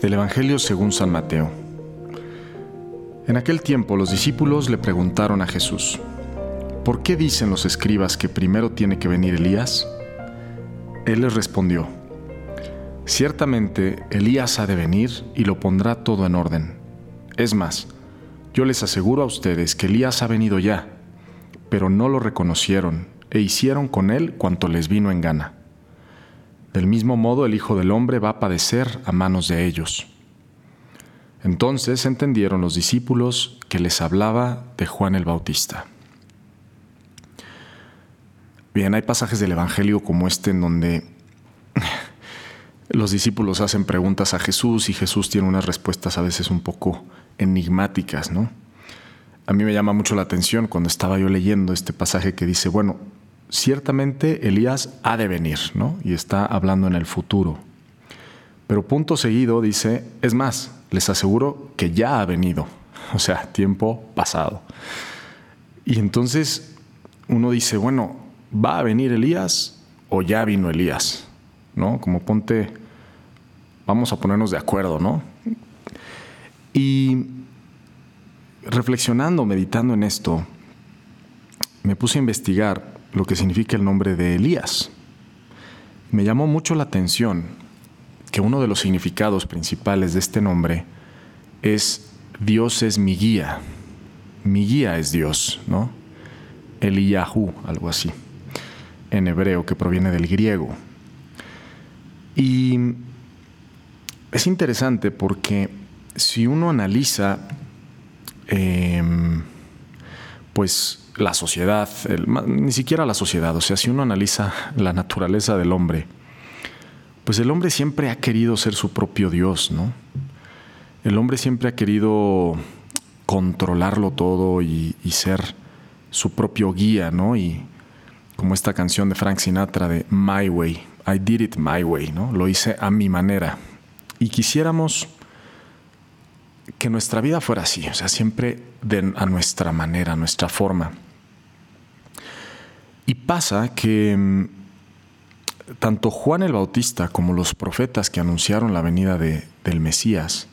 Del Evangelio según San Mateo. En aquel tiempo los discípulos le preguntaron a Jesús, ¿por qué dicen los escribas que primero tiene que venir Elías? Él les respondió, Ciertamente Elías ha de venir y lo pondrá todo en orden. Es más, yo les aseguro a ustedes que Elías ha venido ya, pero no lo reconocieron e hicieron con él cuanto les vino en gana. Del mismo modo el Hijo del Hombre va a padecer a manos de ellos. Entonces entendieron los discípulos que les hablaba de Juan el Bautista. Bien, hay pasajes del Evangelio como este en donde los discípulos hacen preguntas a Jesús y Jesús tiene unas respuestas a veces un poco enigmáticas, ¿no? A mí me llama mucho la atención cuando estaba yo leyendo este pasaje que dice, bueno, ciertamente Elías ha de venir, ¿no? Y está hablando en el futuro. Pero punto seguido dice, es más, les aseguro que ya ha venido, o sea, tiempo pasado. Y entonces uno dice, bueno, ¿va a venir Elías o ya vino Elías? ¿No? Como ponte, vamos a ponernos de acuerdo, ¿no? Y reflexionando, meditando en esto, me puse a investigar lo que significa el nombre de Elías. Me llamó mucho la atención que uno de los significados principales de este nombre es Dios es mi guía. Mi guía es Dios, ¿no? Eliyahu, algo así, en hebreo, que proviene del griego. Y es interesante porque si uno analiza, em, pues la sociedad, ni siquiera la sociedad, o sea, si uno analiza la naturaleza del hombre, pues el hombre siempre ha querido ser su propio Dios, ¿no? El hombre siempre ha querido controlarlo todo y, ser su propio guía, ¿no? Y como esta canción de Frank Sinatra de My Way, I did it my way, ¿no? Lo hice a mi manera. Y quisiéramos que nuestra vida fuera así, o sea, siempre a nuestra manera, a nuestra forma. Y pasa que mm, tanto Juan el Bautista como los profetas que anunciaron la venida de, del Mesías,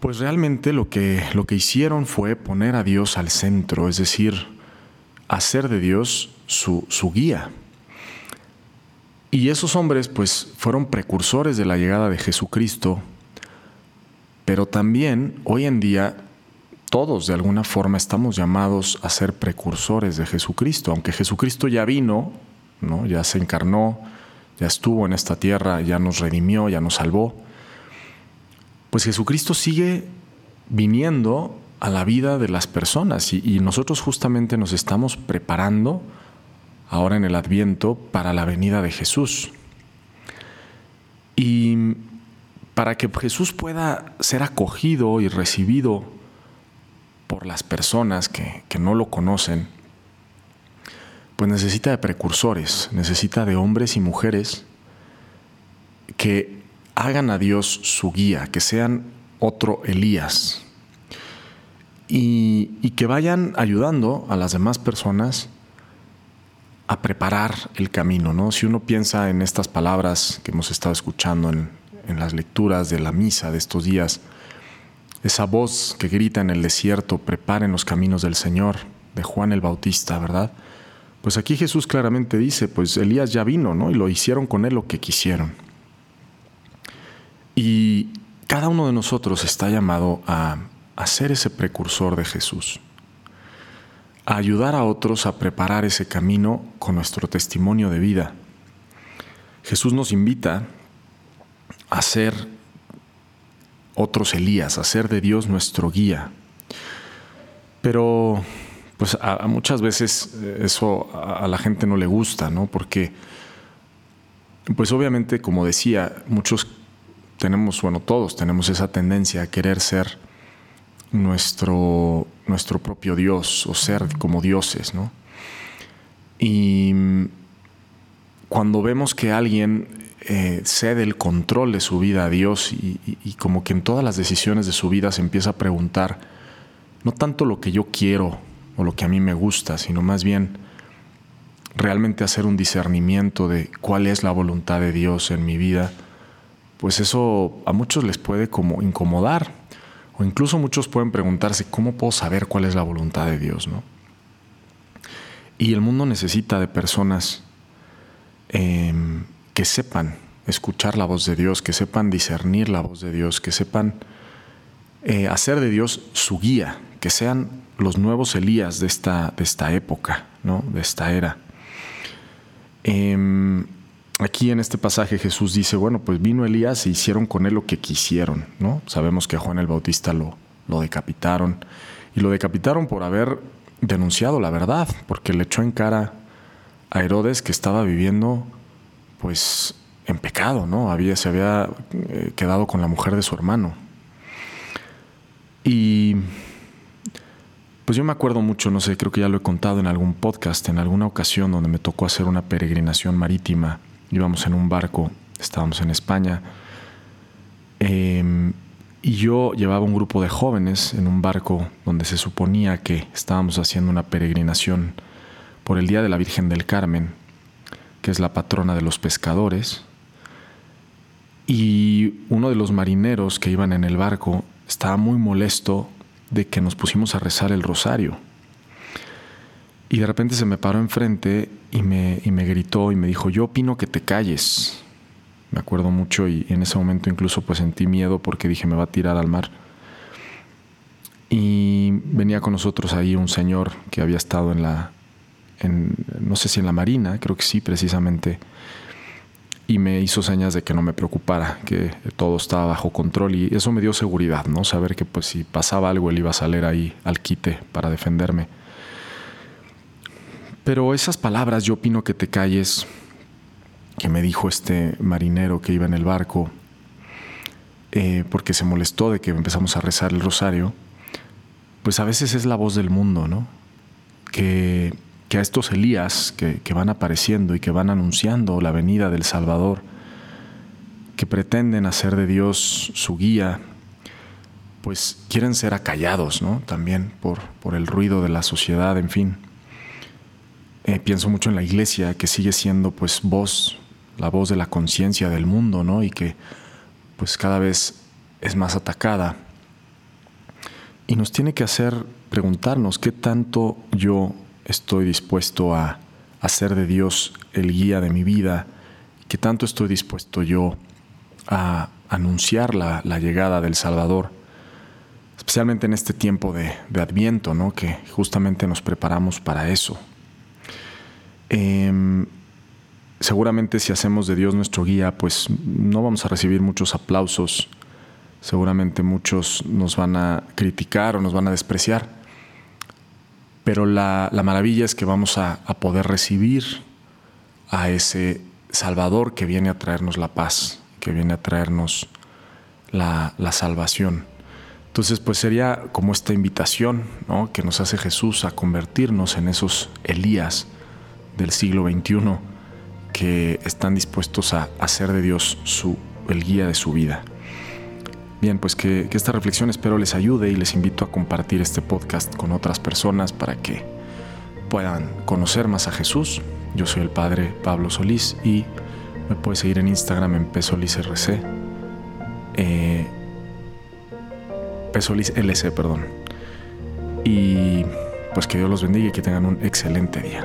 pues realmente lo que, lo que hicieron fue poner a Dios al centro, es decir, hacer de Dios su, su guía. Y esos hombres pues fueron precursores de la llegada de Jesucristo, pero también hoy en día todos de alguna forma estamos llamados a ser precursores de Jesucristo, aunque Jesucristo ya vino, ¿no? ya se encarnó, ya estuvo en esta tierra, ya nos redimió, ya nos salvó, pues Jesucristo sigue viniendo a la vida de las personas y, y nosotros justamente nos estamos preparando ahora en el adviento para la venida de Jesús. Y para que Jesús pueda ser acogido y recibido por las personas que, no lo conocen, pues necesita de precursores, necesita de hombres y mujeres que hagan a Dios su guía, que sean otro Elías y, y, que vayan ayudando a las demás personas a preparar el camino. ¿no? Si uno piensa en estas palabras que hemos estado escuchando en, en las lecturas de la misa de estos días, esa voz que grita en el desierto, preparen los caminos del Señor, de Juan el Bautista, ¿verdad? Pues aquí Jesús claramente dice, pues Elías ya vino, ¿no? Y lo hicieron con él lo que quisieron. Y cada uno de nosotros está llamado a, a ser ese precursor de Jesús, a ayudar a otros a preparar ese camino con nuestro testimonio de vida. Jesús nos invita a ser otros Elías, hacer de Dios nuestro guía. Pero pues a, muchas veces eh, eso a, la gente no le gusta, ¿no? Porque pues obviamente, como decía, muchos tenemos, bueno, todos tenemos esa tendencia a querer ser nuestro, nuestro propio Dios o ser como dioses, ¿no? Y cuando vemos que alguien eh, cede el control de su vida a Dios y, como que en todas las decisiones de su vida se empieza a preguntar, no tanto lo que yo quiero o lo que a mí me gusta, sino más bien realmente hacer un discernimiento de cuál es la voluntad de Dios en mi vida, pues eso a muchos les puede como incomodar. O incluso muchos pueden preguntarse, ¿cómo puedo saber cuál es la voluntad de Dios? ¿no? Y el mundo necesita de personas em, que sepan escuchar la voz de Dios, que sepan discernir la voz de Dios, que sepan eh, hacer de Dios su guía, que sean los nuevos Elías de esta, de esta época, ¿no? de esta era. Em, aquí en este pasaje Jesús dice, bueno, pues vino Elías e hicieron con él lo que quisieron, ¿no? Sabemos que Juan el Bautista lo, lo decapitaron y lo decapitaron por haber denunciado la verdad, porque le echó en cara a Herodes que estaba viviendo pues en pecado, ¿no? Había, se había eh, quedado con la mujer de su hermano. Y pues yo me acuerdo mucho, no sé, creo que ya lo he contado en algún podcast, en alguna ocasión donde me tocó hacer una peregrinación marítima íbamos en un barco, estábamos en España, em, y yo llevaba un grupo de jóvenes en un barco donde se suponía que estábamos haciendo una peregrinación por el Día de la Virgen del Carmen, que es la patrona de los pescadores, y uno de los marineros que iban en el barco estaba muy molesto de que nos pusimos a rezar el rosario. Y de repente se me paró enfrente y me, y me gritó y me dijo, yo opino que te calles. Me acuerdo mucho y en ese momento incluso pues sentí miedo porque dije me va a tirar al mar. Y venía con nosotros ahí un señor que había estado en la, no sé si en la marina, creo que sí, precisamente, y me hizo señas de que no me preocupara, que todo estaba bajo control y eso me dio seguridad, ¿no? Saber que pues si pasaba algo él iba a salir ahí al quite para defenderme. Pero esas palabras, yo opino que te calles, que me dijo este marinero que iba en el barco, eh, porque se molestó de que empezamos a rezar el rosario, pues a veces es la voz del mundo, ¿no? Que, a estos Elías que, que van apareciendo y que van anunciando la venida del Salvador, que pretenden hacer de Dios su guía, pues quieren ser acallados, ¿no? También por, por el ruido de la sociedad, en fin. Eh, pienso mucho en la iglesia, que sigue siendo pues voz, la voz de la conciencia del mundo, ¿no? Y que pues cada vez es más atacada. Y nos tiene que hacer preguntarnos qué tanto yo estoy dispuesto a hacer de Dios el guía de mi vida, qué tanto estoy dispuesto yo a anunciar la, llegada del Salvador, especialmente en este tiempo de, de Adviento, ¿no? que justamente nos preparamos para eso, Em, seguramente si hacemos de Dios nuestro guía, pues no vamos a recibir muchos aplausos. Seguramente muchos nos van a criticar o nos van a despreciar. Pero la, maravilla es que vamos a, poder recibir a ese Salvador que viene a traernos la paz, que viene a traernos la, salvación. Entonces, pues sería como esta invitación que nos hace Jesús a convertirnos en esos Elías del siglo XXI que están dispuestos a hacer de Dios su, el guía de su vida. Bien, pues que, esta reflexión espero les ayude y les invito a compartir este podcast con otras personas para que puedan conocer más a Jesús. Yo soy el Padre Pablo Solís y me puedes seguir en Instagram en PSolisRC. Eh, perdón. Y pues que Dios los bendiga y que tengan un excelente día.